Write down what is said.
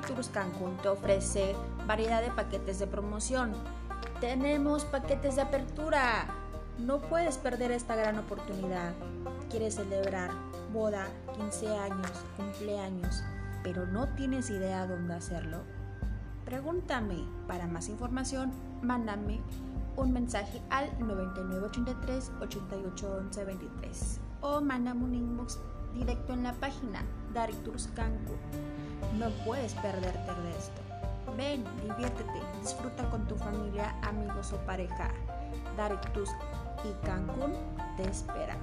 Tours Cancún te ofrece variedad de paquetes de promoción. Tenemos paquetes de apertura. No puedes perder esta gran oportunidad. ¿Quieres celebrar boda, 15 años, cumpleaños, pero no tienes idea dónde hacerlo? Pregúntame. Para más información, mándame un mensaje al 9983 881123 o mándame un inbox directo en la página Dari Tours Cancún. No puedes perderte de esto. Ven, diviértete, disfruta con tu familia, amigos o pareja. Dari Tours y Cancún te espera.